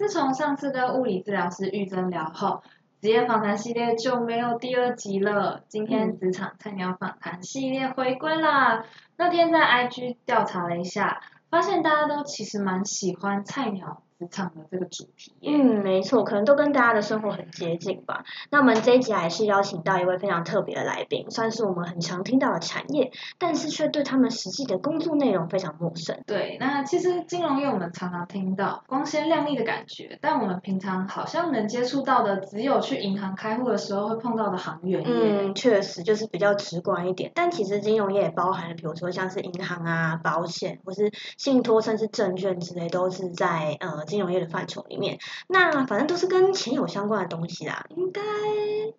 自从上次跟物理治疗师玉珍聊后，职业访谈系列就没有第二集了。今天职场菜鸟访谈系列回归啦。那天在 IG 调查了一下，发现大家都其实蛮喜欢菜鸟职场的这个主题。嗯，没错，可能都跟大家的生活很接近吧。那我们这一集还是邀请到一位非常特别的来宾，算是我们很常听到的产业，但是却对他们实际的工作内容非常陌生。对，那其实金融业我们常常听到光鲜亮丽的感觉，但我们平常好像能接触到的，只有去银行开户的时候会碰到的行员。嗯，确实就是比较直观一点。但其实金融业也包含了，比如说像是银行啊、保险或是信托，甚至证券之类，都是在呃金融业的范畴里面。那反正都是跟钱有相关的东西啦，应该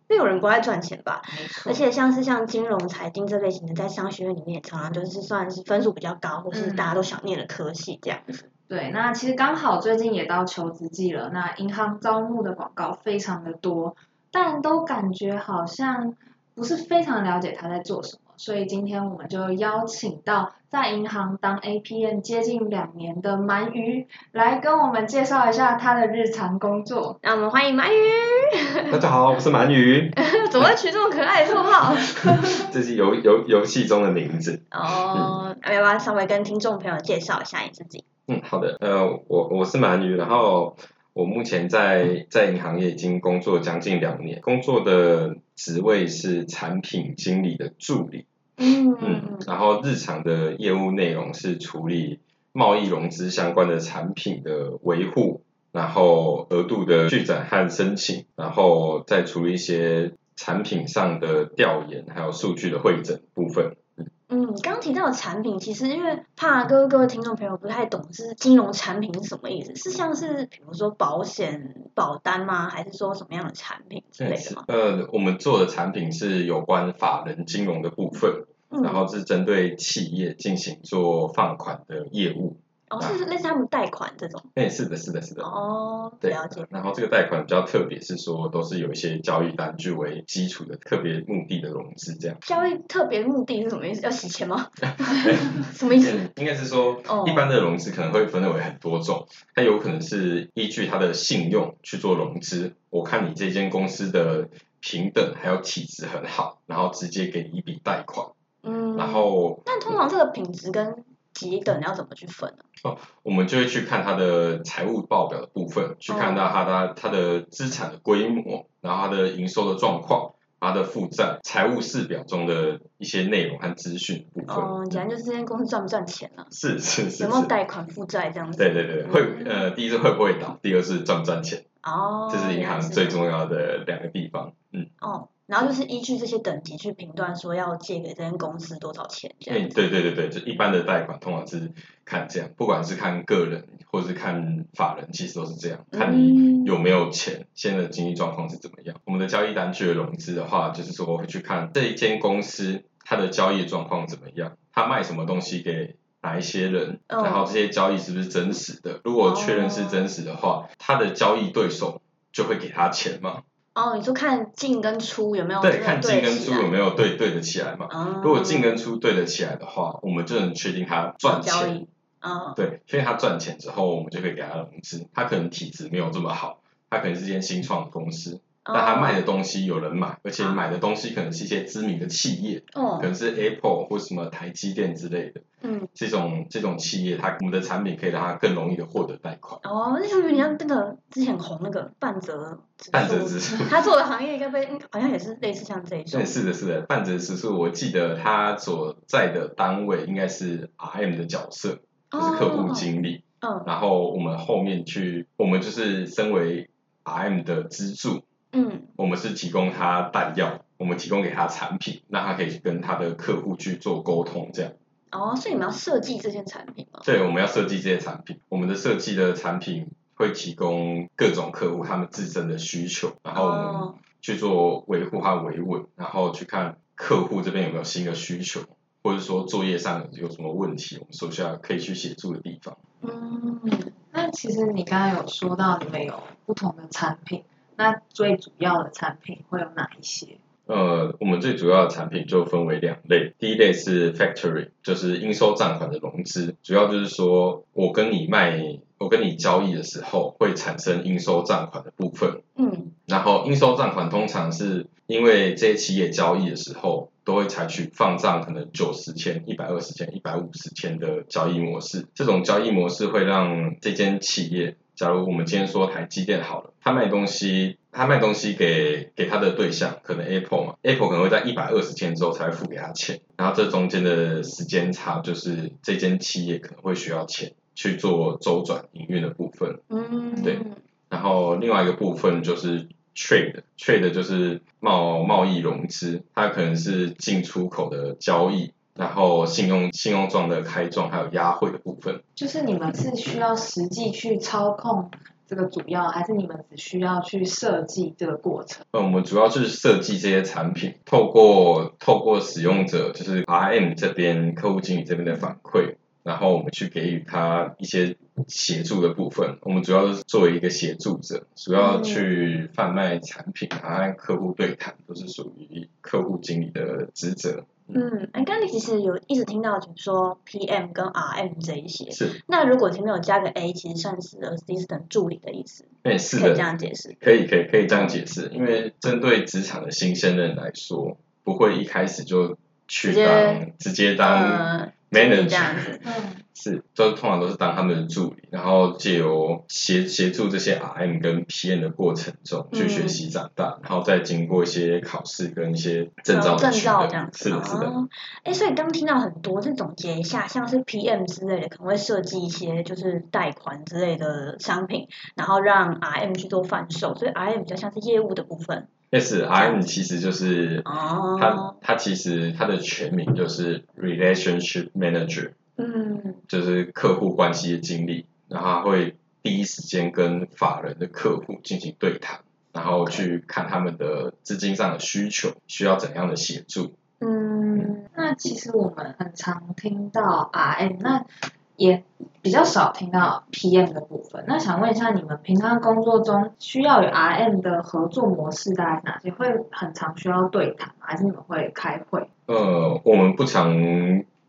没有人不爱赚钱吧？而且像是像金融、财经这类型的，在商学院里面也常常就是算是分数比较高，或是大家都想念的科系这样子。对，那其实刚好最近也到求职季了，那银行招募的广告非常的多，但都感觉好像不是非常了解他在做什么，所以今天我们就邀请到在银行当 APM 接近两年的鳗鱼来跟我们介绍一下他的日常工作。让我们欢迎鳗鱼，大家好，我是鳗鱼，怎么会取这么可爱的绰号？这是游游游戏中的名字。哦，要不要稍微跟听众朋友介绍一下你自己？嗯，好的，呃，我我是鳗鱼，然后我目前在在银行业已经工作将近两年，工作的职位是产品经理的助理，嗯嗯，然后日常的业务内容是处理贸易融资相关的产品的维护，然后额度的续展和申请，然后再处理一些产品上的调研，还有数据的会诊部分。嗯，刚刚提到的产品，其实因为怕各位各位听众朋友不太懂，是金融产品是什么意思？是像是比如说保险保单吗？还是说什么样的产品之类的吗？呃，我们做的产品是有关法人金融的部分，嗯，然后是针对企业进行做放款的业务。哦，是类似他们贷款这种。哎，是的，是的，是的。哦，对了解。然后这个贷款比较特别，是说都是有一些交易单据为基础的特别目的的融资，这样。交易特别目的是什么意思？要洗钱吗？什么意思？嗯应该是说哦，一般的融资可能会分为很多种，它有可能是依据它的信用去做融资。我看你这间公司的平等还有体质很好，然后直接给你一笔贷款，嗯，然后但通常这个品质跟级等要怎么去分呢？哦我们就会去看它的财务报表的部分，去看到它的它的资产的规模，然后它的营收的状况，它的负债、财务示表中的一些内容和资讯部分。哦，简单就是这间公司赚不赚钱啊？是是是有没有。贷款负债这样子？对对对，会呃，第一是会不会倒，第二是赚不赚钱，哦，这是银行最重要的两个地方。嗯，哦，然后就是依据这些等级去评断说要借给这间公司多少钱这嗯样，子。对对对对，就一般的贷款通常是看这样，不管是看个人或是看法人，其实都是这样，看你嗯有没有钱，现在的经济状况是怎么样。我们的交易单据的融资的话，就是说会去看这一间公司它的交易状况怎么样，它卖什么东西给哪一些人，嗯然后这些交易是不是真实的。如果确认是真实的话，他的交易对手就会给他钱嘛。哦，你说看进跟出有没有对，看进跟出有没有？对对得起来嘛。嗯，如果进跟出对得起来的话，我们就能确定他赚钱。对，确定他赚钱之后，我们就可以给他融资。他可能体质没有这么好，他可能是间新创公司，但他卖的东西有人买，而且买的东西可能是一些知名的企业，哦可，能是 Apple 或什么台积电之类的。嗯，这种这种企业，它我们的产品可以让它更容易的获得贷款。哦，那就有点像那个之前很红那个半泽半泽指数他做的行业应该被嗯好像也是类似像这一种对，，是的，是的，半泽指数，我记得他所在的单位应该是 RM 的角色，就是客户经理。嗯然后我们后面去，我们就是身为 RM 的支柱，嗯我们是提供他弹药，我们提供给他产品，让他可以跟他的客户去做沟通，这样。哦，所以你们要设计这件产品吗？对，我们要设计这些产品，我们的设计的产品会会提供各种客户他们自身的需求，然后我们哦，去做维护和维稳，然后去看客户这边有没有新的需求，或者说作业上有什么问题，我们手下可以去协助的地方。嗯，那其实你刚刚有说到你们有不同的产品，那最主要的产品会有哪一些？呃，我们最主要的产品就分为两类，第一类是 factory，就是应收账款的融资，主要就是说我跟你卖，我跟你交易的时候会产生应收账款的部分，嗯，然后应收账款通常是因为这些企业交易的时候都会采取放账可能九十千、一百二十千、一百五十千的交易模式，这种交易模式会让这间企业，假如我们今天说台积电好了，他卖东西，他卖东西给给他的对象，可能 Apple 嘛，Apple 可能会在一百二十天之后才会付给他钱，然后这中间的时间差就是这间企业可能会需要钱去做周转营运的部分。嗯，对然后另外一个部分就是 trade，trade 就是贸贸易融资，它可能是进出口的交易，然后信用信用状的开状还有押汇的部分。就是你们是需要实际去操控这个主要，还是你们只需要去设计这个过程？呃，我们主要是设计这些产品，透过透过使用者就是 RM 这边客户经理这边的反馈，然后我们去给予他一些协助的部分。我们主要是作为一个协助者，主要去贩卖产品，然后和客户对谈，都是属于客户经理的职责。嗯，哎，刚你其实有一直听到，就是说 PM 跟 RM 这一些。是，那如果前面有加个 A，其实算是 assistant 助理的意思，哎，是可以这的，样解释。可以可以可以这样解释，因为针对职场的新鲜人来说，不会一开始就去当直接当 manager，、这样子。嗯，是，都通常都是当他们的助理，然后借由协协助这些 RM 跟 PM 的过程中去学习长大，然后再经过一些考试跟一些证照的证照这样，子。是的，是的。哦，哎，所以刚听到很多，这总结一下，像是 PM 之类的，可能会设计一些就是贷款之类的商品，然后让 RM 去做贩售，所以 RM 比较像是业务的部分。但是 RM 其实就是哦。它，它其实它的全名就是 Relationship Manager，嗯，就是客户关系的经理，然后他会第一时间跟法人的客户进行对谈，然后去看他们的资金上的需求，需要怎样的协助。嗯，那其实我们很常听到 RM，那也比较少听到 PM 的部分。那想问一下，你们平常工作中需要与 RM 的合作模式大概是哪些？会很常需要对谈吗？还是你们会开会？呃，我们不常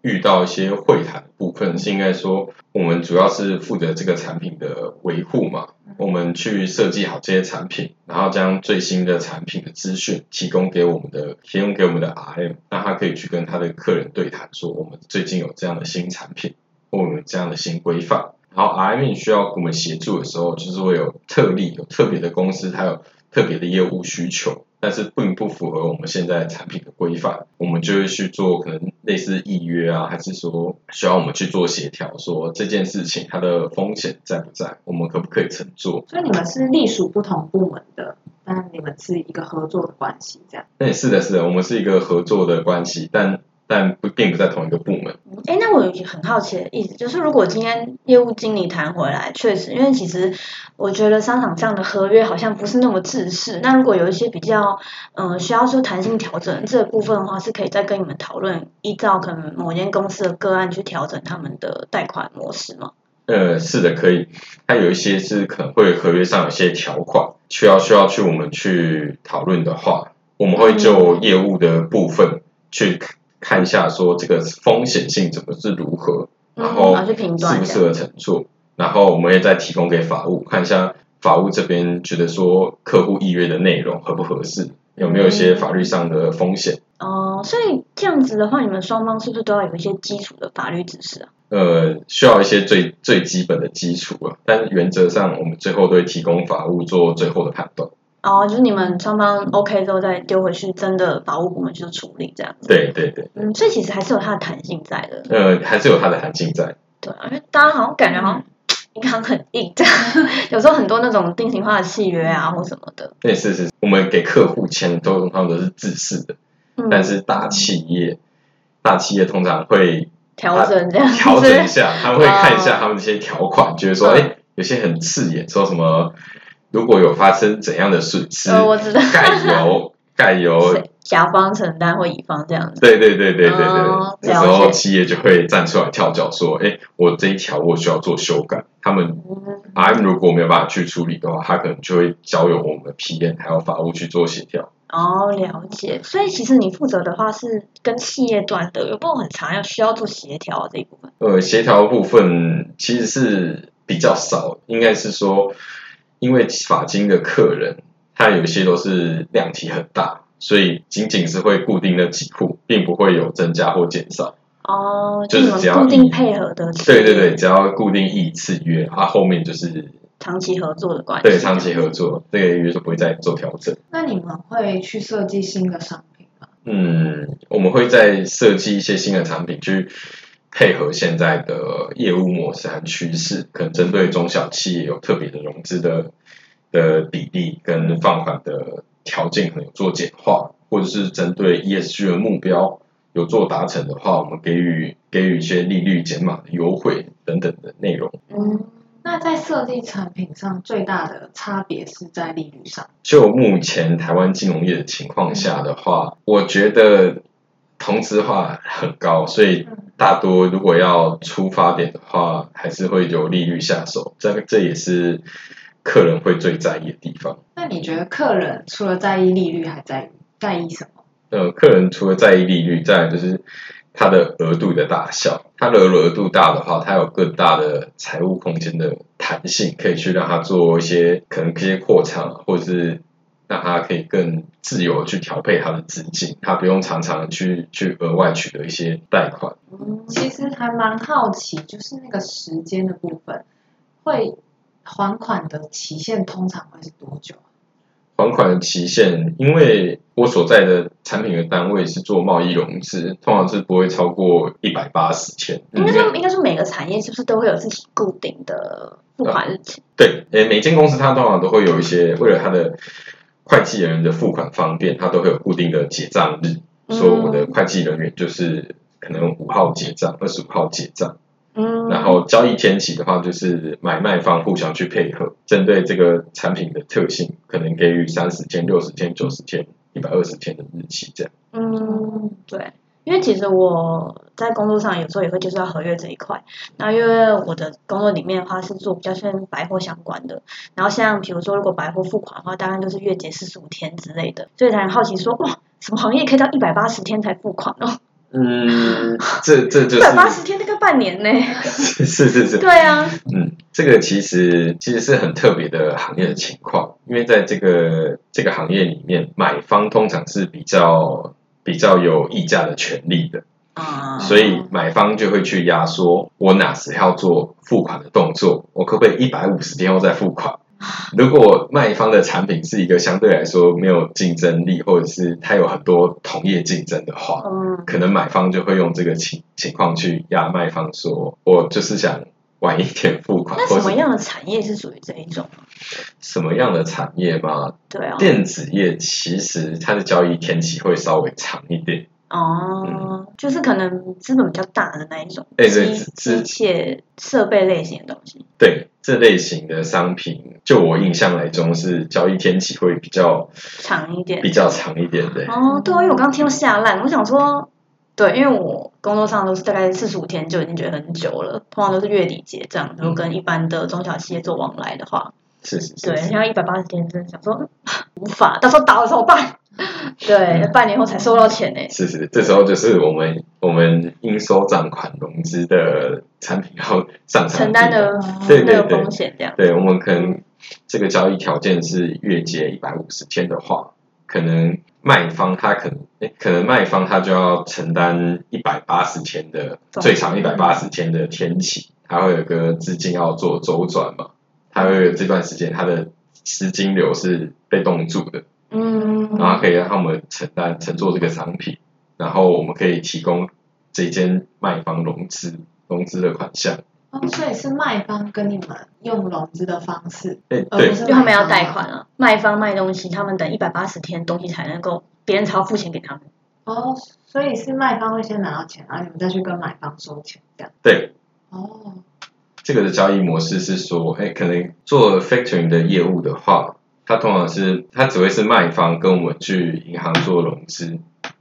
遇到一些会谈的部分，是应该说我们主要是负责这个产品的维护嘛。我们去设计好这些产品，然后将最新的产品的资讯提供给我们的提供给我们的 RM，那他可以去跟他的客人对谈，说我们最近有这样的新产品，或我们这样的新规范。然后 RM 需要我们协助的时候，就是会有特例、有特别的公司，它有特别的业务需求，但是并不符合我们现在产品的规范，我们就会去做可能类似预约啊，还是说需要我们去做协调，说这件事情它的风险在不在，我们可不可以乘坐？所以你们是隶属不同部门的，但你们是一个合作的关系，这样。那是的，是的，我们是一个合作的关系，但但不并不在同一个部门。哎，那我有一个很好奇的意思，就是如果今天业务经理谈回来，确实，因为其实我觉得商场上的合约好像不是那么制式。那如果有一些比较，嗯、需要说弹性调整这个部分的话，是可以再跟你们讨论，依照可能某间公司的个案去调整他们的贷款模式吗？呃，是的，可以。它有一些是可能会合约上有些条款需要需要去我们去讨论的话，我们会就业务的部分去看看一下，说这个风险性怎么是如何，然嗯，后适。不适合乘坐，然后我们也再提供给法务看一下，法务这边觉得说客户预约的内容合不合适，有没有一些法律上的风险。哦，所以这样子的话，你们双方是不是都要有一些基础的法律知识啊？呃，需要一些最最基本的基础啊，但原则上我们最后都会提供法务做最后的判断。哦，就是你们双方 OK 之后再丢回去，真的法务部门去处理这样子。对对对，嗯，所以其实还是有它的弹性在的。呃，还是有它的弹性在。对啊，因为大家好像感觉好像银行很硬，这样 有时候很多那种定型化的契约啊或什么的。对，是是，我们给客户签都通常都是自式的，嗯，但是大企业，大企业通常会调整这样子。调整一下，他们会看一下哦他们这些条款，觉得说，嗯哎，有些很刺眼，说什么如果有发生怎样的损失，呃，我知道，盖由盖由 甲方承担或乙方这样子。对对对对对对，哦这时候企业就会站出来跳脚说，哎，我这一条我需要做修改，他们嗯 RM 如果没有办法去处理的话，他可能就会交由我们的 PM 还有法务去做协调。哦，了解。所以其实你负责的话是跟企业端的，有没有很长要需要做协调这一部分？呃，协调部分其实是比较少，应该是说，因为法金的客人，他有一些都是量体很大，所以仅仅是会固定那几户，并不会有增加或减少。哦，就就是只要固定配合的对对对，只要固定一次约，啊，后面就是长期合作的关系，对长期合作，这个约就不会再做调整。那你们会去设计新的商品吗？嗯，我们会再设计一些新的产品去配合现在的业务模式和趋势，可能针对中小企业有特别的融资的的比例跟放款的条件可能有做简化，或者是针对 ESG 的目标有做达成的话，我们给予给予一些利率减码的优惠等等的内容。嗯，那在设计产品上最大的差别是在利率上。就目前台湾金融业的情况下的话，我觉得同质化很高，所以大多如果要出发点的话，还是会由利率下手，这个这也是客人会最在意的地方。那你觉得客人除了在意利率，还在意在意什么？呃，客人除了在意利率，再来就是它的额度的大小。它的额度大的话，它有更大的财务空间的弹性，可以去让它做一些可能一些扩产，或者是让他可以更自由去调配他的资金，他不用常常去去额外取得一些贷款。嗯其实还蛮好奇，就是那个时间的部分，会还款的期限通常会是多久啊？还款的期限，因为我所在的产品的单位是做贸易融资，通常是不会超过一百八十天。应该说应该说每个产业是不是都会有自己固定的付款日期？对，诶，每间公司它通常都会有一些，为了它的会计人员的付款方便，他都会有固定的结账日。嗯说我的会计人员就是可能五号结账，二十五号结账，嗯，然后交易天期的话，就是买卖方互相去配合，针对这个产品的特性，可能给予三十天、六十天、九十天、一百二十天的日期这样。嗯，对，因为其实我在工作上有时候也会接触到合约这一块。那因为我的工作里面的话是做比较偏百货相关的，然后像比如说如果百货付款的话，当然就是月结四十五天之类的，所以才很好奇说哇，什么行业可以到一百八十天才付款哦？嗯，这这就是一百八十天大概半年呢。是是是，对啊，嗯，这个其实其实是很特别的行业的情况，因为在这个这个行业里面，买方通常是比较比较有议价的权利的，啊，所以买方就会去压缩我哪时要做付款的动作，我可不可以一百五十天后再付款？如果卖方的产品是一个相对来说没有竞争力，或者是它有很多同业竞争的话，嗯，可能买方就会用这个情情况去压卖方说，我就是想晚一点付款，那什么样的产业是属于这一种？什么样的产业嘛？对啊，电子业其实它的交易天期会稍微长一点，哦，就是可能资本比较大的那一种，哎对机资机械设备类型的东西。对这类型的商品，就我印象来中是交易天期会比较长一点。比较长一点的。哦，对啊，因为我刚刚听到下烂，我想说，对，因为我工作上都是大概四十五天就已经觉得很久了，通常都是月底结账，如果跟一般的中小企业做往来的话，是是是对，是，像一百八十天，真的想说嗯无法，到时候倒了怎么办？对，半年后才收到钱呢。是是，这时候就是我们我们应收账款融资的产品要上场承担的对对对那个风险这样。对，我们可能这个交易条件是月结一百五十天的话，可能卖方他可能，诶可能卖方他就要承担一百八十天的最长一百八十天的天期，他会有个资金要做周转嘛，他会有这段时间他的资金流是被冻住的，嗯，然后可以让他们承担承做这个商品，然后我们可以提供这间卖方融资融资的款项，哦，所以是卖方跟你们用融资的方式，哎，对。而不，是因为他们要贷款啊，卖方卖东西，他们等一百八十天东西才能够，别人才要付钱给他们。哦，所以是卖方会先拿到钱，然后你们再去跟买方收钱，这样。对，哦，这个的交易模式是说，哎，可能做 factoring 的业务的话，它通常是它只会是卖方跟我们去银行做融资，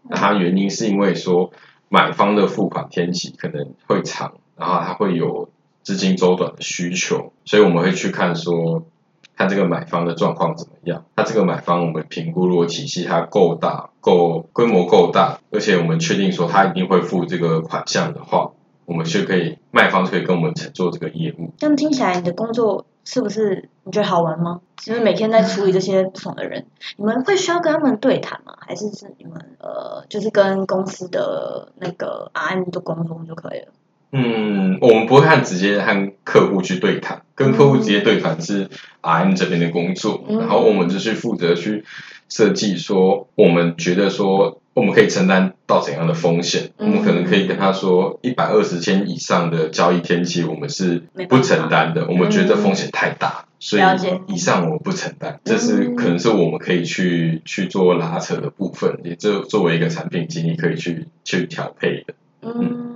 那它原因是因为说买方的付款天期可能会长，然后它会有资金周转的需求，所以我们会去看说。看这个买方的状况怎么样？他这个买方，我们评估如果体系它够大、够规模够大，而且我们确定说他一定会付这个款项的话，我们就可以卖方可以跟我们承做这个业务。这样听起来，你的工作是不是你觉得好玩吗？就是每天在处理这些不同的人，你们会需要跟他们对谈吗？还是是你们呃，就是跟公司的那个 RM 做沟通就可以了？嗯，我们不会和直接和客户去对谈，跟客户直接对谈是 RM 这边的工作，然后我们就去负责去设计说，我们觉得说我们可以承担到怎样的风险，我们可能可以跟他说，一百二十天以上的交易天期我们是不承担的，我们觉得风险太大，所以以上我们不承担，这是可能是我们可以去去做拉扯的部分，也就作为一个产品经理可以去去调配的。嗯。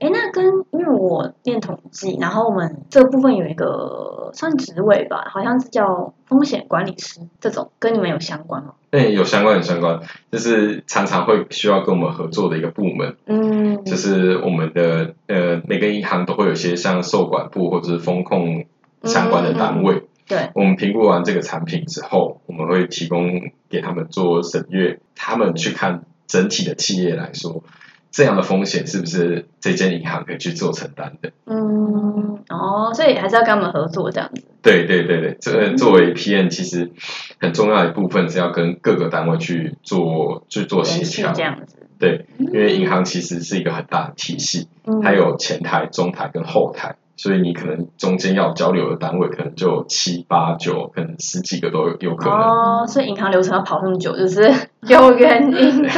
哎，那跟因为我念统计，然后我们这部分有一个算职位吧，好像是叫风险管理师，这种跟你们有相关吗？对，有相关，有相关，就是常常会需要跟我们合作的一个部门。嗯，就是我们的呃每个银行都会有些像受管部或者是风控相关的单位。对，我们评估完这个产品之后，我们会提供给他们做审阅，他们去看整体的企业来说。这样的风险是不是这间银行可以去做承担的？嗯，哦，所以还是要跟他们合作这样子。对对对对，这作为 PM 其实很重要的一部分是要跟各个单位去做去做协调这样子。对，因为银行其实是一个很大的体系，它有前台、中台跟后台。所以你可能中间要交流的单位可能就七八九，可能十几个都有可能。哦，所以银行流程要跑那么久，就是 有原因的。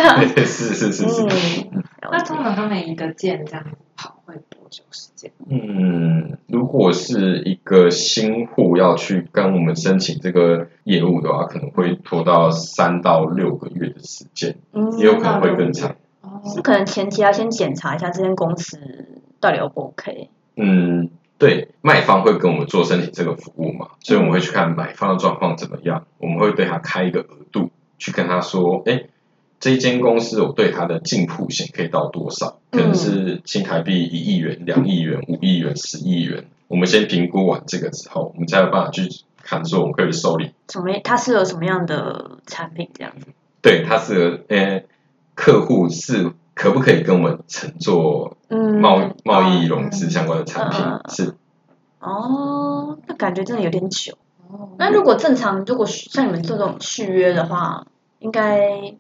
是是是是。那通常他每一个件这样跑会多久时间？嗯，如果是一个新户要去跟我们申请这个业务的话，可能会拖到三到六个月的时间，也有可能会更长。是可能前期要先检查一下这间公司到底 O 不 OK。嗯，对，卖方会跟我们做申请这个服务嘛，所以我们会去看买方的状况怎么样，我们会对他开一个额度，去跟他说，哎，这一间公司我对它的净铺险可以到多少？可能是新台币一亿元、两亿元、五亿元、十亿元。我们先评估完这个之后，我们才有办法去看说我们可以受理。什么？它适合什么样的产品？这样子？对，它适合，呃，客户是。可不可以跟我们乘坐贸贸易融资相关的产品？是。哦，那感觉真的有点久。那如果正常，如果像你们这种续约的话，应该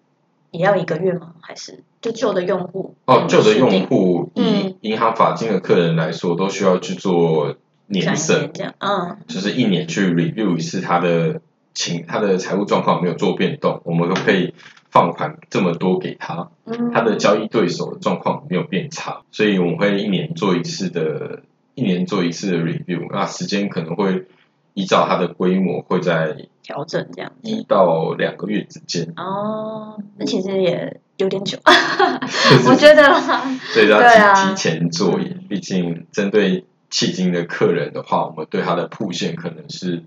也要一个月吗？还是就旧的用户？哦，旧的用户以银行法金的客人来说，都需要去做年审，这样，嗯，就是一年去 review 一次他的情，他的财务状况没有做变动，我们都可以。放款这么多给他，他的交易对手的状况没有变差，所以我们会一年做一次的，一年做一次的 review，那时间可能会依照它的规模会在调整这样，一到两个月之间。哦，那其实也有点久，我觉得，所以要提提前做，毕竟针对迄今的客人的话，我们对他的铺线可能是。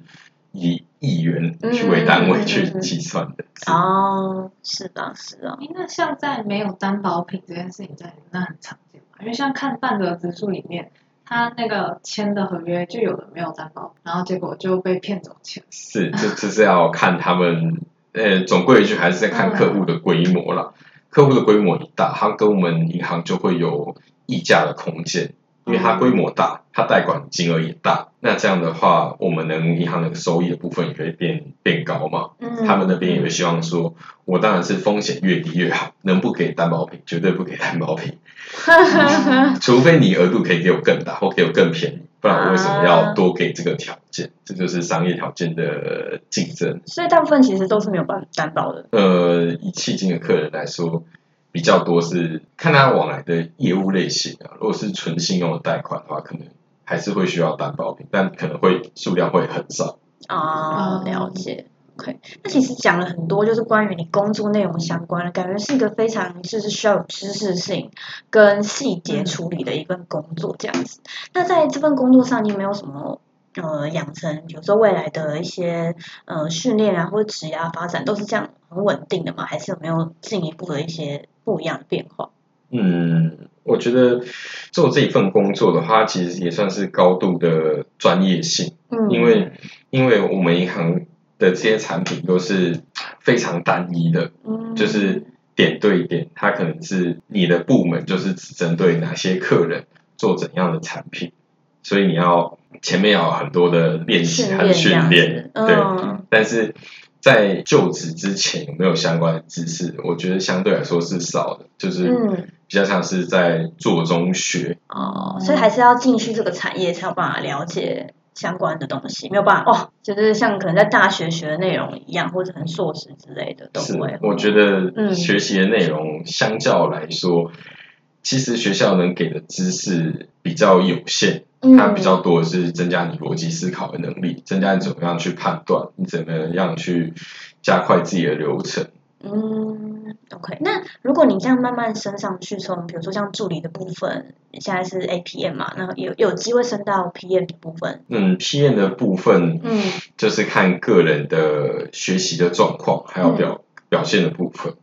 以亿元去为单位去计算的哦，是的，是的。那像在没有担保品这件事情在那很常见嘛？因为像看半个指数里面，他那个签的合约就有的没有担保，然后结果就被骗走钱。是，这这 是要看他们，呃，总归一句还是在看客户的规模了。客户的规模一大，他跟我们银行就会有溢价的空间。因为它规模大，它贷款金额也大，那这样的话，我们能银行的收益的部分也可以变变高嘛。嗯。他们那边也会希望说，我当然是风险越低越好，能不给担保品绝对不给担保品。除非你额度可以给我更大，或给我更便宜，不然我为什么要多给这个条件？这就是商业条件的竞争。所以大部分其实都是没有办法担保的。呃，以迄今的客人来说。比较多是看他往来的业务类型啊，如果是纯信用的贷款的话，可能还是会需要担保品，但可能会数量会很少。啊，了解。OK，那其实讲了很多，就是关于你工作内容相关的，感觉是一个非常就是需要有知识性跟细节处理的一份工作这样子。那在这份工作上，你有没有什么呃养成，比如说未来的一些呃训练啊，或者职业发展，都是这样很稳定的吗？还是有没有进一步的一些不一样的变化？嗯，我觉得做这一份工作的话，其实也算是高度的专业性，嗯，因为因为我们银行的这些产品都是非常单一的，嗯。就是点对点，它可能是你的部门就是只针对哪些客人做怎样的产品，所以你要前面要有很多的练习和训训练对，嗯。但是在就职之前有没有相关的知识，我觉得相对来说是少的，就是嗯比较像是在做中学，哦，所以还是要进去这个产业才有办法了解相关的东西，没有办法哦，就是像可能在大学学的内容一样，或者很硕士之类的都是我觉得嗯学习的内容相较来说，其实学校能给的知识比较有限，嗯它比较多的是增加你逻辑思考的能力，增加你怎么样去判断，你怎么样去加快自己的流程。嗯，OK。那如果你这样慢慢升上去，从比如说像助理的部分，你现在是 APM 嘛，那有有机会升到 PM 的部分。嗯，PM 的部分嗯就是看个人的学习的状况，还有表、表现的部分。嗯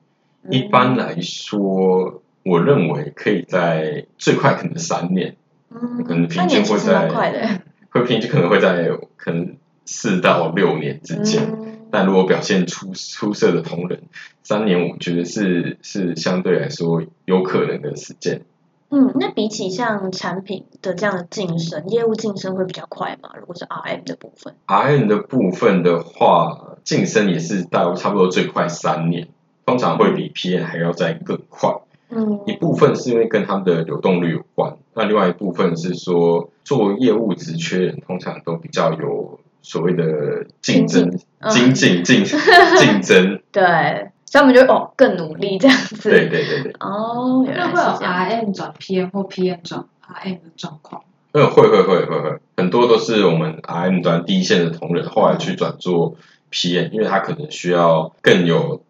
一般来说，我认为可以在最快可能三年，嗯，可能平均会在蛮快的。会平均可能会在可能四到六年之间。嗯但如果表现出出色的同仁，三年我觉得是是相对来说有可能的时间。嗯，那比起像产品的这样的晋升，业务晋升会比较快吗？如果是 RM 的部分，RM 的部分的话，晋升也是到差不多最快三年，通常会比 PM 还要再更快。嗯一部分是因为跟他们的流动率有关，那另外一部分是说做业务职缺人通常都比较有所谓的竞争、嗯精进、竞竞争。对，所以他们就哦更努力这样子。对对对对，哦，原来那会有。RM 转 PM 或 PM 转 RM 的状况。嗯，会会会会会，很多都是我们 RM 端第一线的同仁，后来去转做 PM，因为他可能需要更有，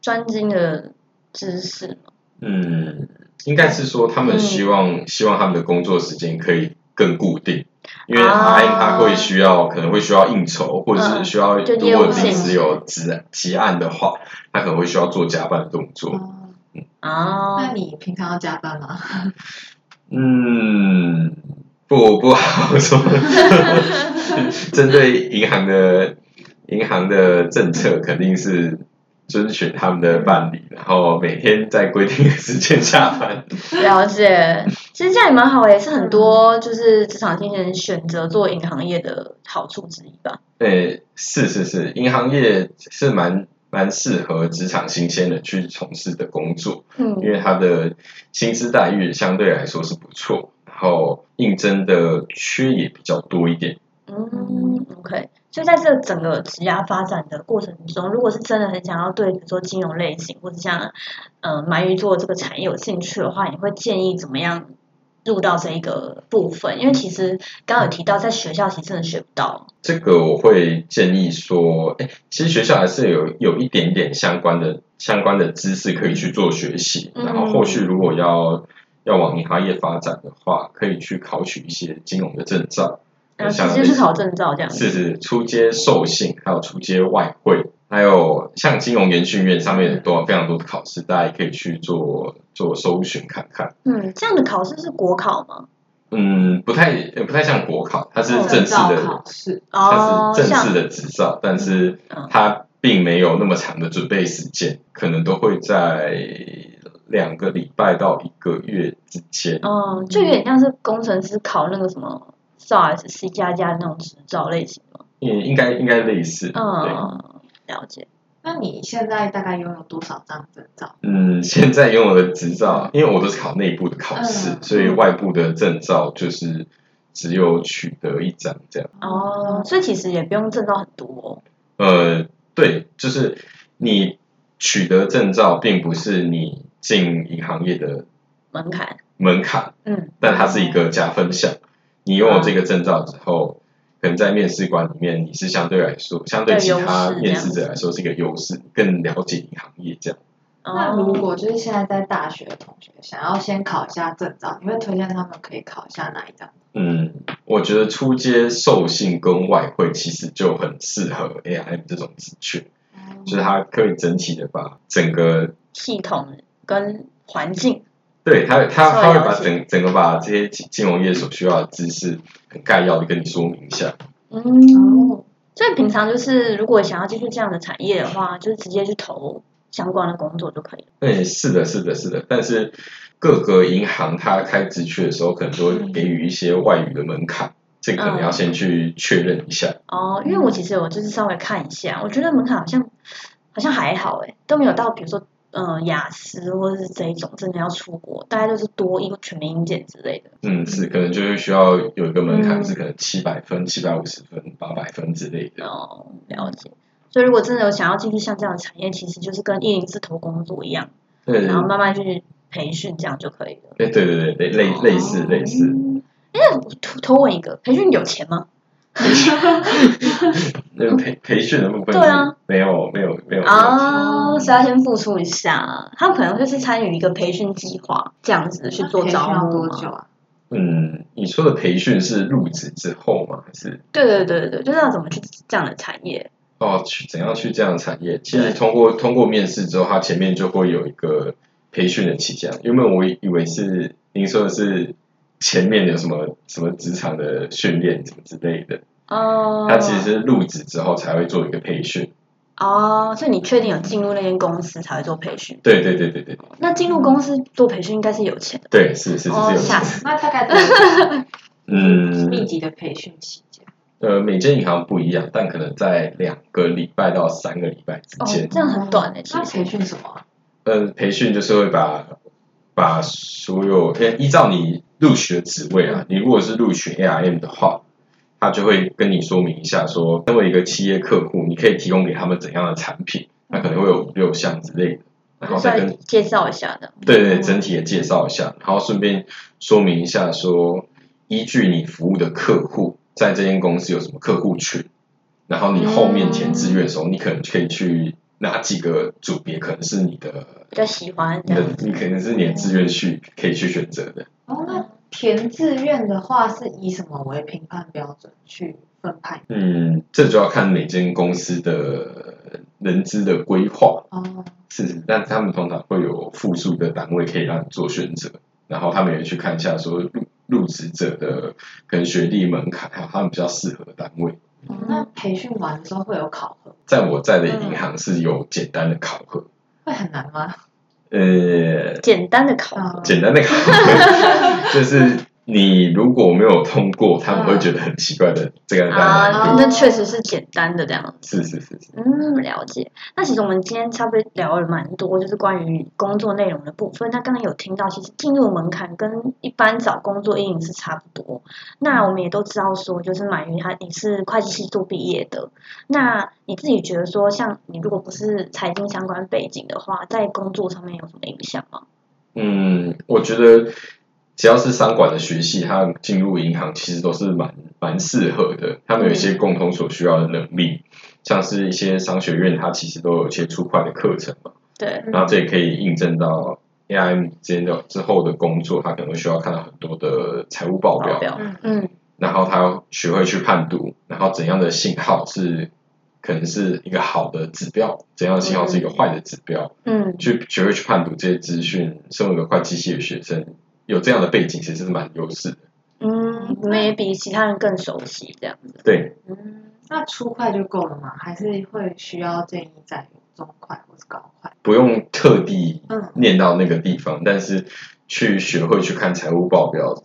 专精的知识嘛。嗯，应该是说他们希望、希望他们的工作时间可以更固定，因为啊 RM 他会需要、可能会需要应酬，或者是需要、嗯如果临时有急急案的话，他可能会需要做加班的动作。哦，哦，那你平常要加班吗？嗯，不不好说。针对银行的银行的政策，肯定是遵循他们的办理，然后每天在规定的时间下班。了解。其实这样也蛮好，也是很多就是职场新人选择做银行业的好处之一吧。对，是是是，银行业是蛮蛮适合职场新鲜人去从事的工作，嗯因为它的薪资待遇相对来说是不错，然后应征的缺也比较多一点。嗯，OK。所以在这整个职涯发展的过程中，如果是真的很想要对比如说金融类型或者像呃鳗鱼做这个产业有兴趣的话，你会建议怎么样入到这一个部分？因为其实刚刚有提到，在学校其实真的学不到。这个我会建议说，哎，其实学校还是有有一点点相关的相关的知识可以去做学习，嗯然后后续如果要要往银行业发展的话，可以去考取一些金融的证照，然后像直接去考证照这样子。是是出街授信，还有出街外汇，还有像金融研训院上面很多非常多的考试，大家也可以去做做搜寻看看。嗯，这样的考试是国考吗？嗯，不太呃不太像国考，它是哦正式的考试。哦，它是正式的执照，但是嗯它并没有那么长的准备时间，可能都会在两个礼拜到一个月之间。嗯，就有点像是工程师考那个什么 SARS、C 加加那种执照类型吗？也应该应该类似，对，嗯，了解。那你现在大概拥有多少张证照？嗯，现在拥有的执照，因为我都是考内部的考试，嗯所以外部的证照就是只有取得一张这样。哦，所以其实也不用证照很多、呃，对，就是你取得证照，并不是你进银行业的门槛。门槛。嗯，但它是一个加分项。你拥有这个证照之后，可能在面试官里面你是相对来说，相对其他面试者来说是一个优势，更了解你行业这样。那如哦果就是现在在大学的同学想要先考一下证照，你会推荐他们可以考一下哪一张？嗯，我觉得出街授信跟外汇其实就很适合 AIM 这种职缺，就是它可以整体的把整个系统跟环境，对他，他他会把整整个把这些金金融业所需要的知识很概要的跟你说明一下。嗯，哦，所以平常就是如果想要继续这样的产业的话，就是直接去投相关的工作就可以了。对，是的，是的，是的。但是各个银行它开职缺的时候，可能都会给予一些外语的门槛，这个可能要先去确认一下。哦，因为我其实我就是稍微看一下，我觉得门槛好像好像还好哎，都没有到比如说呃雅思或者是这一种真的要出国，大概就是多一个全民英检之类的。嗯，是，可能就是需要有一个门槛，嗯是可能七百分、七百五十分、八百分之类的。哦，了解。所以如果真的有想要进去像这样的产业，其实就是跟一零四投工作一样，对，然后慢慢去培训，这样就可以了。对对对对，类类类似类似。嗯。哎，偷偷问一个，培训有钱吗？那个培培训的部分，对啊，没有没有没有。啊，是要先付出一下，他们可能就是参与一个培训计划，这样子去做招募吗多久啊？嗯，你说的培训是入职之后吗？还是对对对对对，就是要怎么去这样的产业。哦，去怎样去这样的产业？其实通过通过面试之后，他前面就会有一个培训的期间。因为我以为是您说的是前面有什么什么职场的训练什么之类的，哦。他其实是入职之后才会做一个培训。哦，所以你确定有进入那间公司才会做培训？对对对对对那进入公司做培训应该是有钱的。对，是是是哦是有钱。吓死那大概多久？嗯，密集的培训期间。呃，每间银行不一样，但可能在两个礼拜到三个礼拜之哦，间。这样很短的，其实那培。训什么啊？呃，培训就是会把把所有，因为依照你录取的职位啊，你如果是录取 ARM 的话，他就会跟你说明一下说，身为一个企业客户，你可以提供给他们怎样的产品，那可能会有五六项之类的，然后再跟是介绍一下的。对对整体的介绍一下，然后顺便说明一下说，依据你服务的客户在这间公司有什么客户群，然后你后面填志愿的时候，你可能可以去哪几个组别，可能是你的比较喜欢你的。你可能是你的志愿去可以去选择的。哦，那填志愿的话是以什么为评判标准去分派？嗯，这就要看每间公司的人资的规划，哦，是，但他们通常会有复数的单位可以让你做选择，然后他们也去看一下说入入职者的可能学历门槛，还有他们比较适合的单位。那培训完之后会有考核，在我在的银行是有简单的考核，会很难吗？呃，简单的考核。啊，简单的考核 就是你如果没有通过，他们会觉得很奇怪的这个啊，难度。那确实是简单的这样子。是是是是，嗯，了解。那其实我们今天差不多聊了蛮多，就是关于工作内容的部分。那刚刚有听到，其实进入门槛跟一般找工作应是差不多。那我们也都知道说，就是满于他你是会计系做毕业的，那你自己觉得说，像你如果不是财经相关背景的话，在工作上面有什么影响吗？嗯，我觉得只要是商管的学系，他进入银行其实都是蛮蛮适合的。他们有一些共同所需要的能力，像是一些商学院，它其实都有一些出快的课程嘛。对，然后这也可以印证到 AIM 之间的之后的工作，他可能需要看到很多的财务报表，报表，嗯嗯然后他要学会去判读，然后怎样的信号是可能是一个好的指标，怎样的信号是一个坏的指标，嗯去学会去判读这些资讯。身为一个会计系的学生，有这样的背景其实是蛮优势的。嗯，你们也比其他人更熟悉这样子。对，嗯，那初快就够了吗？还是会需要建议再有中快或是高快？不用特地嗯念到那个地方，但是去学会去看财务报表，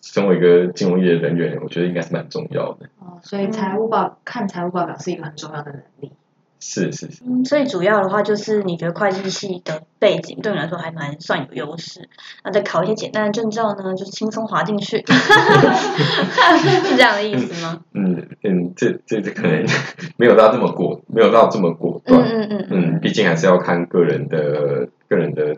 身为一个金融业的人员，我觉得应该是蛮重要的。哦，所以财务报看财务报表是一个很重要的能力。是是是，嗯，所以主要的话就是你觉得会计系的背景对你来说还蛮算有优势，那再考一些简单的证照呢，就是轻松滑进去，是这样的意思吗？嗯嗯，这这这可能没有到这么果，没有到这么果嗯断。嗯嗯嗯，毕竟还是要看个人的个人的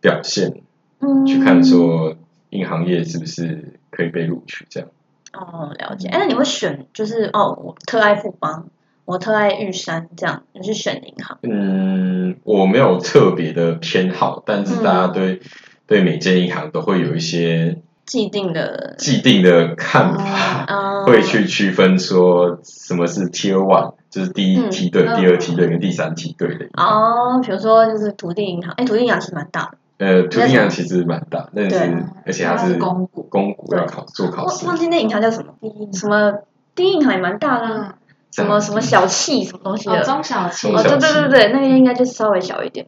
表现，嗯，去看说银行业是不是可以被录取这样。哦，了解。哎，那你会选就是哦，我特爱富邦，我特爱玉山，这样你是选银行？嗯，我没有特别的偏好，但是大家对、对每间银行都会有一些既定的既定的看法，嗯，会去区分说什么是 Tier One，就是第一嗯梯队、嗯第二梯队跟第三梯队的。哦，比如说就是土地银行，哎，土地银行是蛮大的，呃，土地银行其实蛮大，但对是而且它它是是公股公股要考做考试我，忘记那银行叫什么，第一什么第一银行也蛮大的什么什么小气什么东西哦，的，中小企哦，对对对对，那个应该就稍微小一点，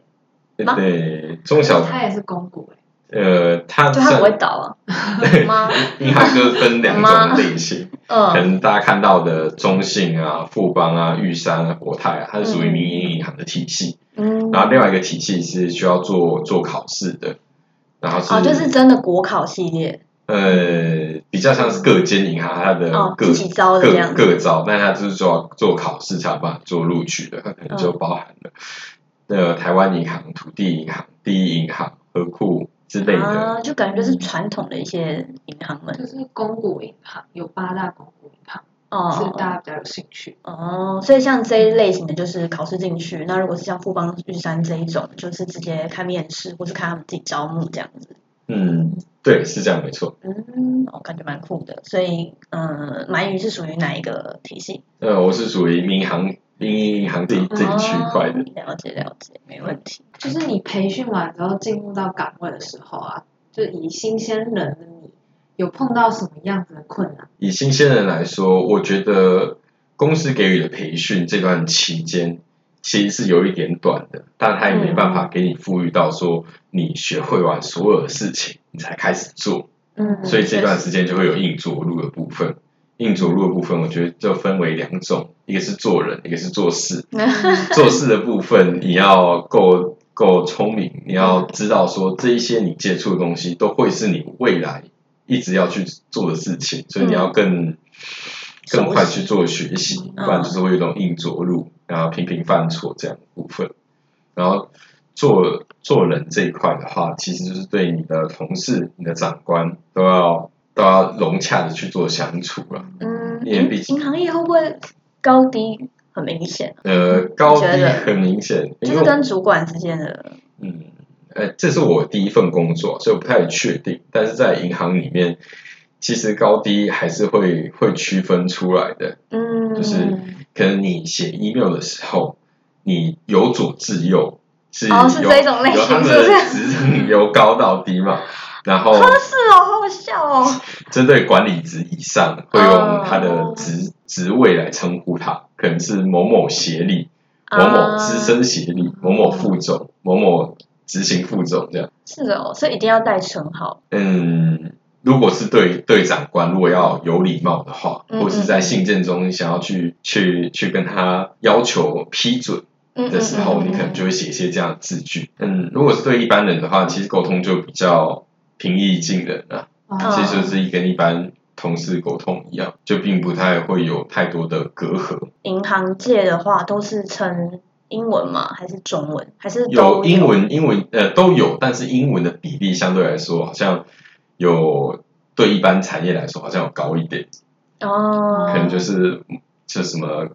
吗对中小。它也是公股哎，呃，它就它不会倒啊，吗？银行就是分两吗种类型，可嗯，能大家看到的中信啊、富邦啊、玉山啊、国泰啊，它是属于民营银行的体系。嗯，然后另外一个体系是需要做做考试的，然后是、哦，就是真的国考系列，呃比较像是各间银行它的哦，各、自己招的这各样，各招，但它就是做做考试才有办法做录取的，可能就嗯包含了呃台湾银行、土地银行、第一银行、和库之类的。啊，就感觉就是传统的一些银行们，就是公股银行有八大公股银行，是哦大家比较有兴趣。哦，所以像这一类型的就是考试进去，那如果是像富邦玉山这一种，就是直接看面试或是看他们自己招募这样子。嗯，对，是这样没错。嗯，我、感觉蛮酷的。所以，嗯，鳗鱼是属于哪一个体系？呃，我是属于民航民营银行这一这一区块的。哦了解了解，没问题。就是你培训完之后进入到岗位的时候啊，就以新鲜人的你，有碰到什么样子的困难？以新鲜人来说，我觉得公司给予的培训这段期间其实是有一点短的，但他也没办法给你赋予到说你学会完所有的事情你才开始做，嗯，所以这段时间就会有硬着陆的部分。硬着陆的部分，我觉得就分为两种，一个是做人，一个是做事。做事的部分，你要够够聪明，你要知道说这一些你接触的东西都会是你未来一直要去做的事情，所以你要更、更快去做学习，嗯不然就是会有一种硬着陆，然后频频犯错这样的部分。然后做做人这一块的话，其实就是对你的同事、你的长官都要都要融洽的去做相处了。嗯，因为毕竟银行业会不会高低很明显？呃，高低很明显，就是跟主管之间的，嗯，呃，这是我第一份工作，所以我不太确定。但是在银行里面，其实高低还是会会区分出来的。嗯，就是可能你写 email 的时候，你由左至右是有、哦是这种类型有他们是不的职称由高到低嘛。然后是哦，好好笑哦。针对管理职以上，会用他的哦职职位来称呼他，可能是某某协理、某某资深协理、某某副总、某某执行副总这样。是哦，所以一定要带称号。嗯，如果是对对长官，如果要有礼貌的话，嗯或是在信件中你想要去去去跟他要求批准嗯的时候，你可能就会写一些这样的字句。嗯，如果是对一般人的话，其实沟通就比较平易近人啊，哦嗯其实就是跟一般同事沟通一样，就并不太会有太多的隔阂。银行界的话都是称英文吗？还是中文？还是都有英文，英文呃都有，但是英文的比例相对来说好像有对一般产业来说好像有高一点。哦？可能就是就什么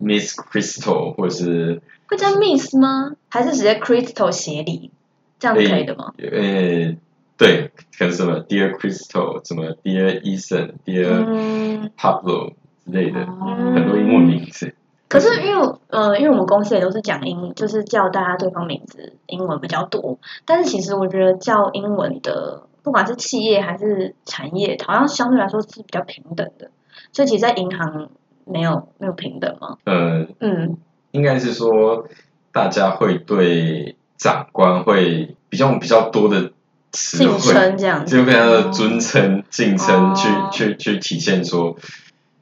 Miss Crystal 或者是会叫 Miss 吗？还是直接 Crystal 协理？这样可以的吗？呃对，可能什么 Dear Crystal，什么 Dear Ethan，Dear 嗯，Pablo 之类的，哦很多英文名字。可是因为我呃，因为我们公司也都是讲英，就是叫大家对方名字英文比较多。但是其实我觉得叫英文的，不管是企业还是产业，好像相对来说是比较平等的。所以其实，在银行没有没有平等吗？呃，嗯，应该是说大家会对长官会比较比较多的词敬，称这样子，就非常的尊称、敬称，哦去去去体现说，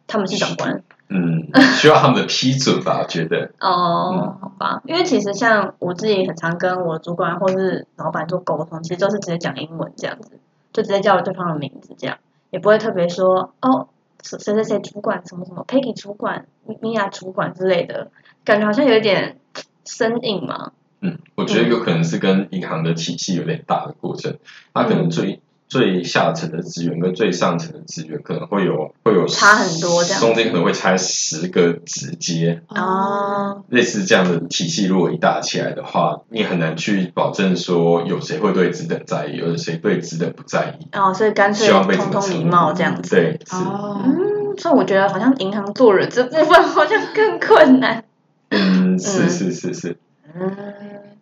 他们是长官。嗯，需要他们的批准吧？我觉得，哦，好吧，因为其实像我自己很常跟我主管或是老板做沟通，其实都是直接讲英文这样子，就直接叫对方的名字这样，也不会特别说哦谁谁谁主管什么什么 Peggy 主管、米娅主管之类的，感觉好像有一点生硬嘛。嗯，我觉得有可能是跟银行的体系有点大的过程，它可能最、最下层的职员跟最上层的职员可能会有会有差很多这样。中间可能会差十个直接，哦，类似这样的体系，如果一打起来的话，你很难去保证说有谁会对职等在意，有谁对职等不在意，哦，所以干脆希望被通通礼貌这样子。对，是，哦，嗯，所以我觉得好像银行做人这部分好像更困难。嗯，是是是是，嗯，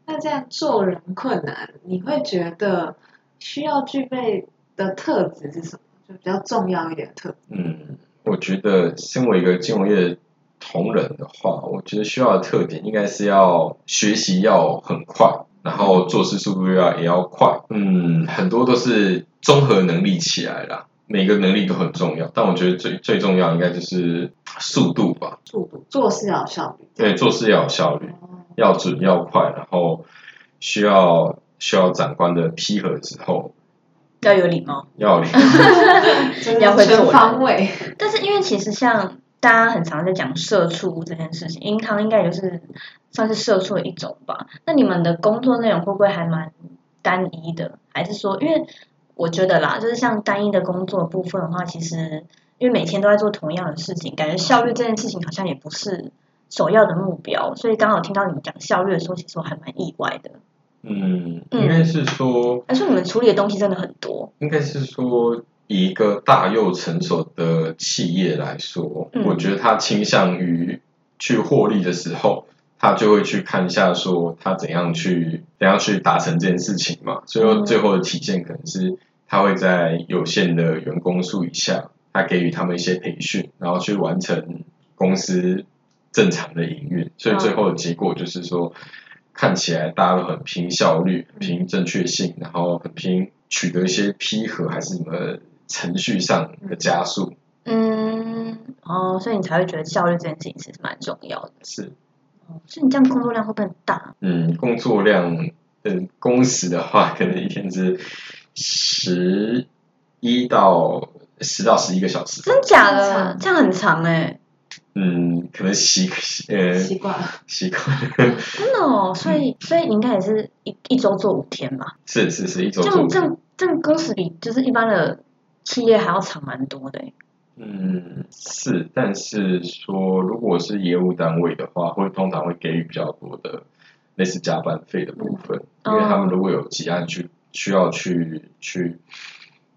那这样做人困难，你会觉得需要具备的特质是什么？就比较重要一点的特质。嗯，我觉得身为一个金融业同仁的话，我觉得需要的特点应该是要学习要很快，然后做事速度要也要快，嗯，很多都是综合能力起来啦。每个能力都很重要，但我觉得最最重要应该就是速度吧。速度做事要有效率。对，做事要有效率，哦要准要快，然后需要需要长官的批核之后，要有礼貌。要礼貌 要会做方位。但是因为其实像大家很常在讲社畜这件事情，银行应该也就是算是社畜的一种吧。那你们的工作内容会不会还蛮单一的？还是说，因为我觉得啦，就是像单一的工作部分的话，其实因为每天都在做同样的事情，感觉效率这件事情好像也不是首要的目标。所以刚好听到你们讲效率的时候，其实我还蛮意外的。嗯，嗯应该是说，还是你们处理的东西真的很多。应该是说，以一个大又成熟的企业来说，嗯我觉得它倾向于去获利的时候，他就会去看一下说他怎样去怎样去达成这件事情嘛。最后嗯最后的体现可能是他会在有限的员工数以下，他给予他们一些培训，然后去完成公司正常的营运。所以最后的结果就是说，看起来大家都很拼效率、很拼正确性，然后很拼取得一些批核还是什么程序上的加速。嗯，哦，所以你才会觉得效率这件事情其实蛮重要的。是，哦所以你这样工作量会不会很大？嗯，工作量，嗯，工时的话，可能一天是十一到十到十一个小时。真假的长？这样很长哎、嗯，可能习呃习惯了。习惯，真的哦。所以所以你应该也是一一周做五天吧？是是是一周这样这样这样工时比就是一般的企业还要长蛮多的欸嗯，是，但是说如果是业务单位的话，会通常会给予比较多的类似加班费的部分，因为他们如果有急案去需要去去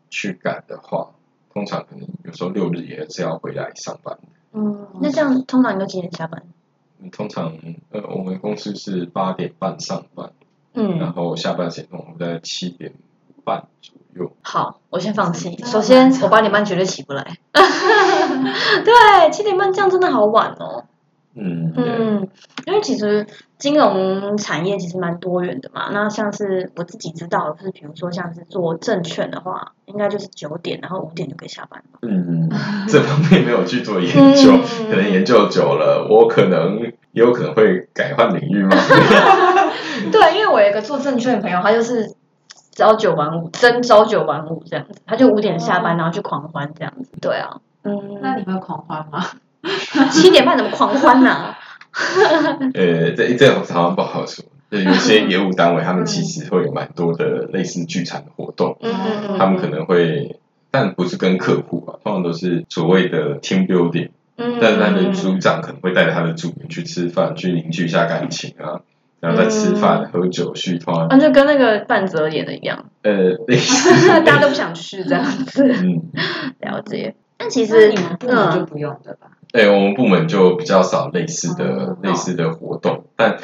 去赶的话，通常可能有时候六日也是要回来上班的。嗯，那这样通常你都几点下班？嗯通常呃，我们公司是八点半上班，嗯，然后下班时间我们在七点半左右。好，我先放弃。首先我八点半绝对起不来。对，七点半这样真的好晚哦。嗯，嗯，因为其实金融产业其实蛮多元的嘛。那像是我自己知道的，就是比如说像是做证券的话，应该就是九点，然后五点就可以下班了。嗯，这方面没有去做研究，嗯可能研究久了，我可能也有可能会改换领域嘛。对，因为我有一个做证券的朋友，他就是朝九晚五，真朝九晚五这样子，他就五点下班，然后去狂欢这样子。对啊，嗯，那你会狂欢吗？七点半怎么狂欢呢、呃，这这好像不好说。就有些业务单位，他们其实会有蛮多的类似聚餐的活动，嗯嗯嗯，他们可能会，但不是跟客户啊，通常都是所谓的 team building，嗯，但是他的组长可能会带着他的组员去吃饭，去凝聚一下感情啊，然后再吃饭、喝酒、续团，啊，就跟那个半泽演的一样，呃，类似，大家都不想去这样子，嗯，了解。但其那实你们部门就嗯不用的吧？对，我们部门就比较少类似的、哦类似的活动，但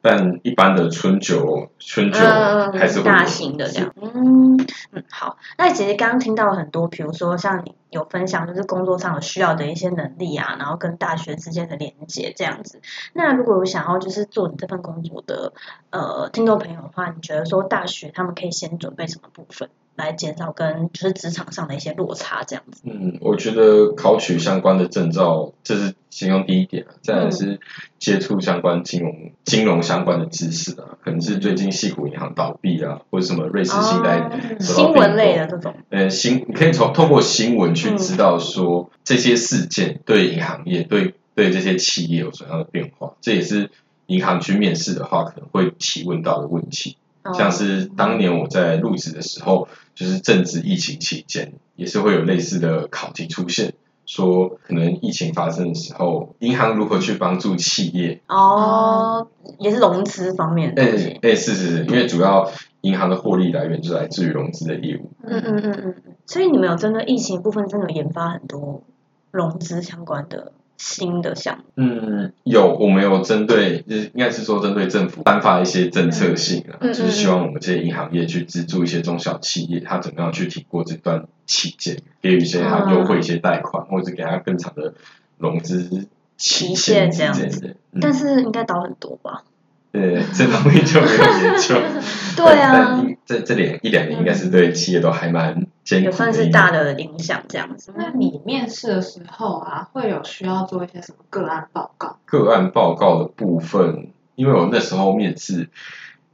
但一般的春酒春酒嗯还是大型的这样，嗯嗯好。那其实刚刚听到很多，比如说像你有分享，就是工作上有需要的一些能力啊，然后跟大学之间的连接这样子。那如果有想要就是做你这份工作的呃听众朋友的话，你觉得说大学他们可以先准备什么部分，来减少跟就是职场上的一些落差这样子？嗯，我觉得考取相关的证照，这是其中第一点啊。再来是接触相关金融、金融相关的知识啊，可能是最近系股银行倒闭啊，或者什么瑞士信贷新闻类的。这种，呃，新你可以从通过新闻去知道说、这些事件对银行业、对对这些企业有什么样的变化，这也是银行去面试的话可能会提问到的问题。哦像是当年我在入职的时候，就是正值疫情期间，也是会有类似的考题出现，说可能疫情发生的时候，银行如何去帮助企业。哦，也是融资方面的哎东西。哎，是是是，因为主要银行的获利来源就来自于融资的业务。嗯嗯嗯嗯嗯，所以你们有针对疫情部分，真的有研发很多融资相关的新的项目。嗯，有，我们有针对，就是应该是说针对政府颁发一些政策性啊，嗯嗯就是希望我们这些银行业去资助一些中小企业，他怎么样去挺过这段期间，给予一些他优惠一些贷款，或者给他更长的融资期期限限这样子。嗯但是应该倒很多吧？对，这方面就没有研究。对啊但，这这两一两年应该是对企业都还蛮艰苦也算是。大的影响这样子。那你面试的时候啊，会有需要做一些什么个案报告？个案报告的部分，因为我那时候面试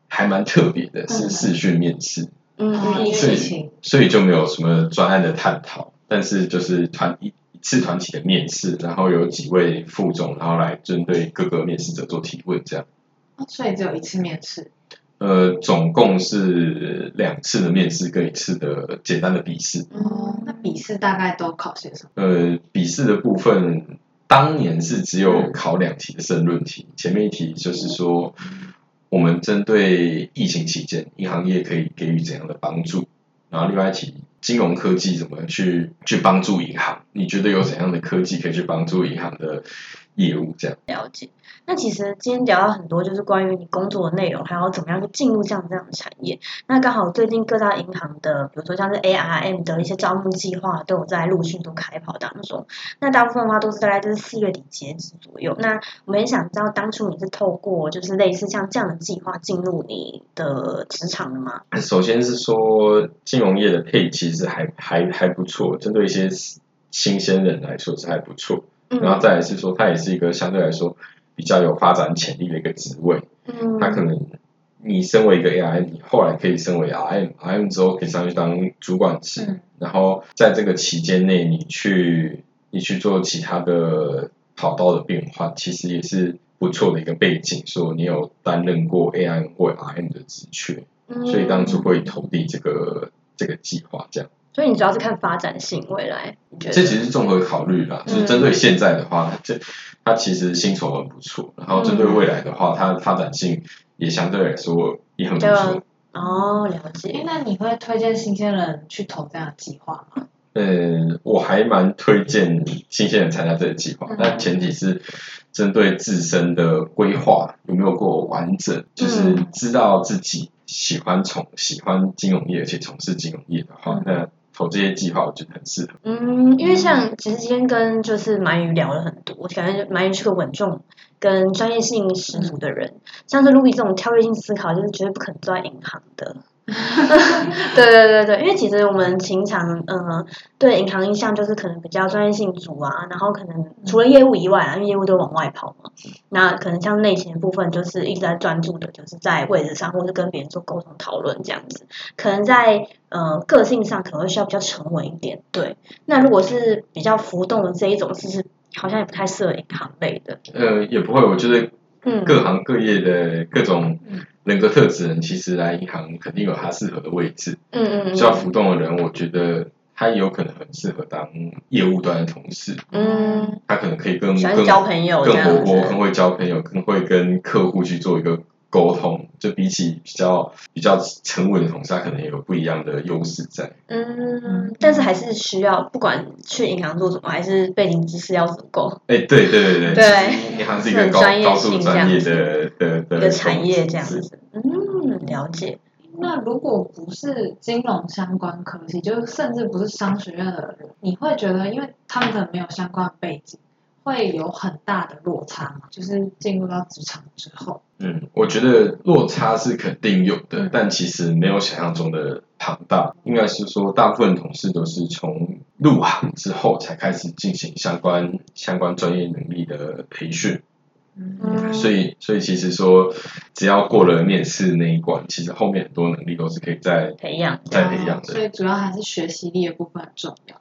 还蛮特别的，是嗯视讯面试。嗯所以，所以就没有什么专案的探讨，但是就是团一一次团体的面试，然后有几位副总，然后来针对各个面试者做提问，这样。哦所以只有一次面试。呃，总共是两次的面试跟一次的简单的笔试。哦，那笔试大概都考些什么？呃，笔试的部分当年是只有考两题的申论题，前面一题就是说我们针对疫情期间银行业可以给予怎样的帮助，然后另外一题金融科技怎么去去帮助银行？你觉得有怎样的科技可以去帮助银行的业务？这样，了解。那其实今天聊到很多，就是关于你工作的内容，还有怎么样去进入这样这样的产业。那刚好最近各大银行的，比如说像是 ARM 的一些招募计划，都有在陆续都开跑当中。那大部分的话都是大概就是四月底截止左右。那我们也想知道，当初你是透过就是类似像这样的计划进入你的职场的吗？首先是说金融业的配其实还还还不错，针对一些新鲜人来说是还不错。嗯然后再来是说，它也是一个相对来说比较有发展潜力的一个职位。嗯它可能你身为一个 AI，你后来可以升为 RM，RM 之后可以上去当主管职，嗯然后在这个期间内，你去你去做其他的跑道的变换，其实也是不错的一个背景。说你有担任过 AI 或 RM 的职缺，嗯所以当初会投递这个这个计划这样。所以你主要是看发展性未来？这其实是综合考虑啦，嗯就是针对现在的话，这它其实薪酬很不错，然后针对未来的话，它的发展性也相对来说也很不错。哦，了哎，解。那你会推荐新鲜人去投这样的计划吗？嗯，我还蛮推荐新鲜人参加这个计划嗯，但前提是针对自身的规划有没有够完整，就是嗯知道自己喜欢从喜欢金融业，而且从事金融业的话嗯，那投这些计划我觉得很适合。嗯，因为像其实今天跟就是鳗鱼聊了很多，我感觉鳗鱼是个稳重跟专业性十足的人，像是 Ruby 这种跳跃性思考，就是绝对不可能做在银行的。对对对对，因为其实我们平常呃对银行印象就是可能比较专业性足啊，然后可能除了业务以外啊，因为业务都往外跑嘛，那可能像内勤部分就是一直在专注的，就是在位置上或是跟别人做沟通讨论这样子，可能在呃个性上可能会需要比较沉稳一点。对，那如果是比较浮动的这一种，其实好像也不太适合银行类的。呃，也不会，我觉得嗯，各行各业的各种嗯。人格特质人，其实来银行肯定有他适合的位置。嗯嗯嗯，需要浮动的人，我觉得他有可能很适合当业务端的同事。嗯，他可能可以更喜欢更交朋友更活泼，更会交朋友，更会跟客户去做一个沟通。就比起比较比较沉稳的同事，他可能也有不一样的优势在。嗯，但是还是需要，不管去银行做什么，还是背景知识要足够，哎，对对对对，对银行是一个高专业高度性专业这样的的的一个产业这样子。嗯，了解。那如果不是金融相关科系，就是甚至不是商学院的人，你会觉得，因为他们可能没有相关背景，会有很大的落差吗？就是进入到职场之后，嗯，我觉得落差是肯定有的，嗯但其实没有想象中的庞大。应该是说，大部分同事都是从入行之后才开始进行相关相关专业能力的培训。嗯所以，所以其实说，只要过了面试那一关，其实后面很多能力都是可以再培养。再培养的。所以主要还是学习力的部分很重要。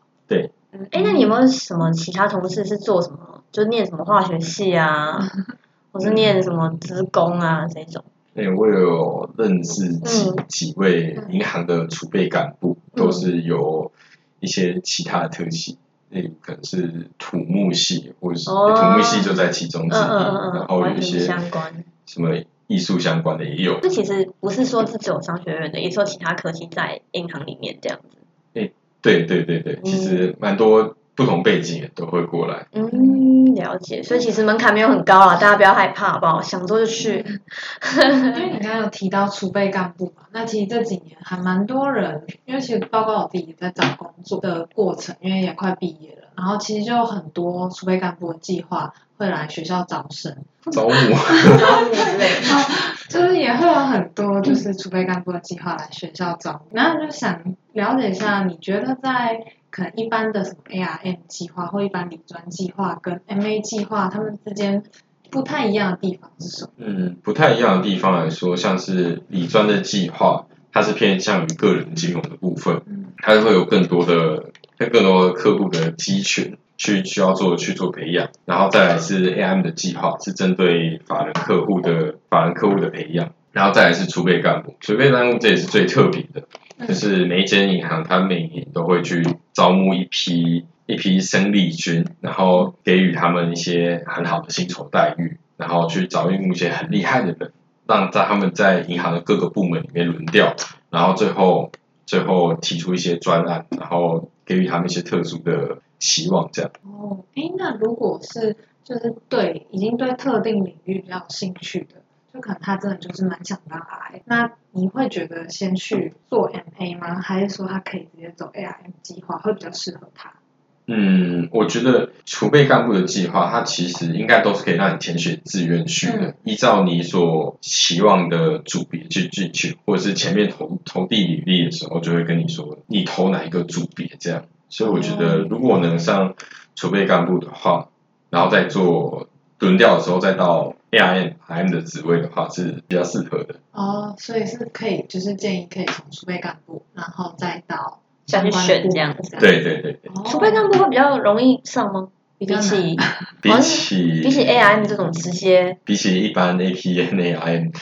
嗯，哎，那你有没有什么其他同事是做什么，就念什么化学系啊，或是念什么资工啊这种？哎、我有认识几、嗯几位银行的储备干部，都是有一些其他的特系，例如可能是土木系，或者是、哦土木系就在其中嗯之一，嗯嗯嗯，然后有一些相关。什么艺术相关的也有。这其实不是说是只有商学院的，也是有其他科系在银行里面这样子。对对对对，其实蛮多不同背景的都会过来。嗯，了解。所以其实门槛没有很高啊，大家不要害怕，好不好？想做就去。因为你刚刚有提到储备干部嘛，那其实这几年还蛮多人，因为其实包括我自己在找工作的过程，因为也快毕业了，然后其实就有很多储备干部的计划会来学校招生，招募，招募之类的。就是也会有很多就是储备干部的计划来学校招募，然后就想了解一下，你觉得在可能一般的什么 ARM 计划或一般理专计划跟 MA 计划，他们之间不太一样的地方是什么？嗯，不太一样的地方来说，像是理专的计划，它是偏向于个人金融的部分，嗯它会有更多的、更多的客户的基群去需要做去做培养，然后再来是 AM 的计划，是针对法人客户的法人客户的培养，然后再来是储备干部，储备干部这也是最特别的，嗯就是每一间银行它每年都会去招募一批一批生力军，然后给予他们一些很好的薪酬待遇，然后去找募一些很厉害的人，让在他们在银行的各个部门里面轮调，然后最后最后提出一些专案，然后给予他们一些特殊的期望，这样。哦，诶，那如果是就是对已经对特定领域比较有兴趣的，就可能他真的就是蛮想当 RI，那你会觉得先去做 MA 吗？还是说他可以直接走 ARM 计划会比较适合他？嗯，我觉得储备干部的计划，它其实应该都是可以让你填写志愿去的，嗯依照你所期望的组别去进去，或者是前面投投递履历的时候，就会跟你说你投哪一个组别这样。所以我觉得，如果能上储备干部的话，然后再做轮调的时候，再到 ARM、RM 的职位的话，是比较适合的。哦，所以是可以，就是建议可以从储备干部，然后再到再去相关选这样门这样。对对对储备干部会比较容易上吗？比起比起比起 ARM 这种直接比起一般 APN、ARM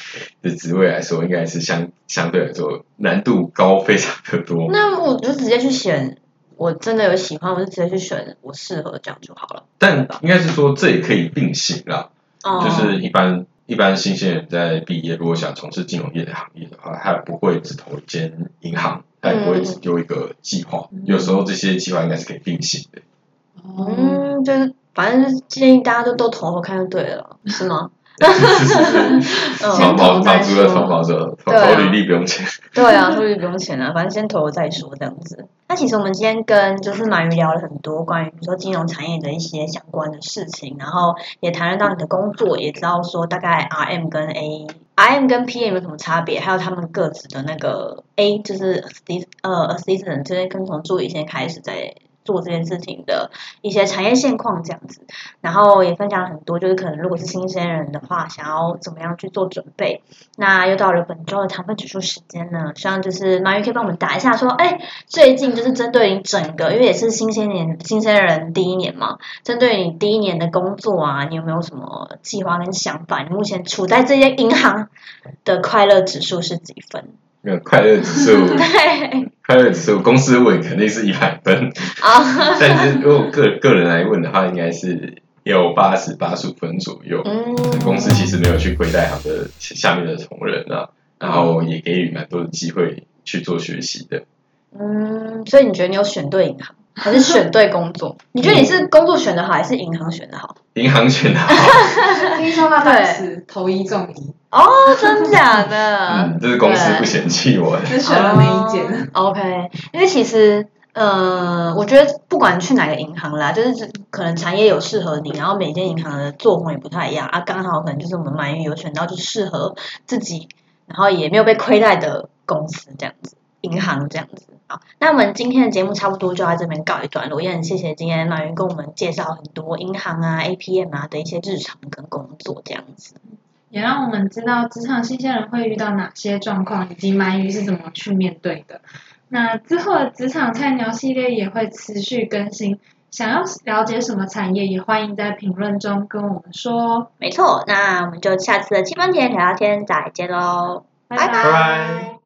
的职位来说，应该是相相对来说难度高非常的多。那我就直接去选，我真的有喜欢，我就直接去选我适合这样就好了。但应该是说这也可以并行啦，哦，就是一般一般新鲜人在毕业，如果想从事金融业的行业的话，他不会只投一间银行，他也不会只丢一个计划，嗯有时候这些计划应该是可以并行的。哦，嗯，就是反正建议大家都都投投看就对了，是吗？是是是，嗯毛毛毛猪的投毛猪，投对啊投履历不用钱。对啊，所以不用钱啊，反正先投了再说这样子。那其实我们今天跟就是马云聊了很多关于比如说金融产业的一些相关的事情，然后也谈论到你的工作，也知道说大概 RM 跟 A。RM 跟 PM 有什么差别？还有他们各自的那个 A 就是 assist 呃 assistant，就是跟从助理先开始在做这件事情的一些产业现况这样子，然后也分享很多，就是可能如果是新鲜人的话，想要怎么样去做准备。那又到了本周的糖分指数时间呢，希望就是马云可以帮我们打一下，说，哎，最近就是针对你整个，因为也是新鲜年新鲜人第一年嘛，针对你第一年的工作啊，你有没有什么计划跟想法？你目前处在这些银行的快乐指数是几分？没有快乐指数，对快乐指数，公司问肯定是一百分，啊，但是如果个个人来问的话，应该是有八十八十五分左右。嗯，公司其实没有去亏待他的下面的同仁啊，然后也给予蛮多的机会去做学习的。嗯，所以你觉得你有选对银行，还是选对工作？你觉得你是工作选的好，还是银行选的好？银行选的好，听说那当时投一中一，哦，真假的？嗯，这是公司不嫌弃我。只选了那一间。哦 OK，因为其实，呃，我觉得不管去哪个银行啦，就是只可能产业有适合你，然后每间银行的作风也不太一样啊，刚好可能就是我们满运有选到就适合自己，然后也没有被亏待的公司这样子，银行这样子。好，那我们今天的节目差不多就在这边告一段落，也很谢谢今天马云跟我们介绍很多银行啊、APM 啊的一些日常跟工作这样子。也让我们知道职场新鲜人会遇到哪些状况，以及鳗鱼是怎么去面对的。那之后的职场菜鸟系列也会持续更新，想要了解什么产业，也欢迎在评论中跟我们说哦。没错，那我们就下次的七分甜聊聊天再见喽，拜拜拜拜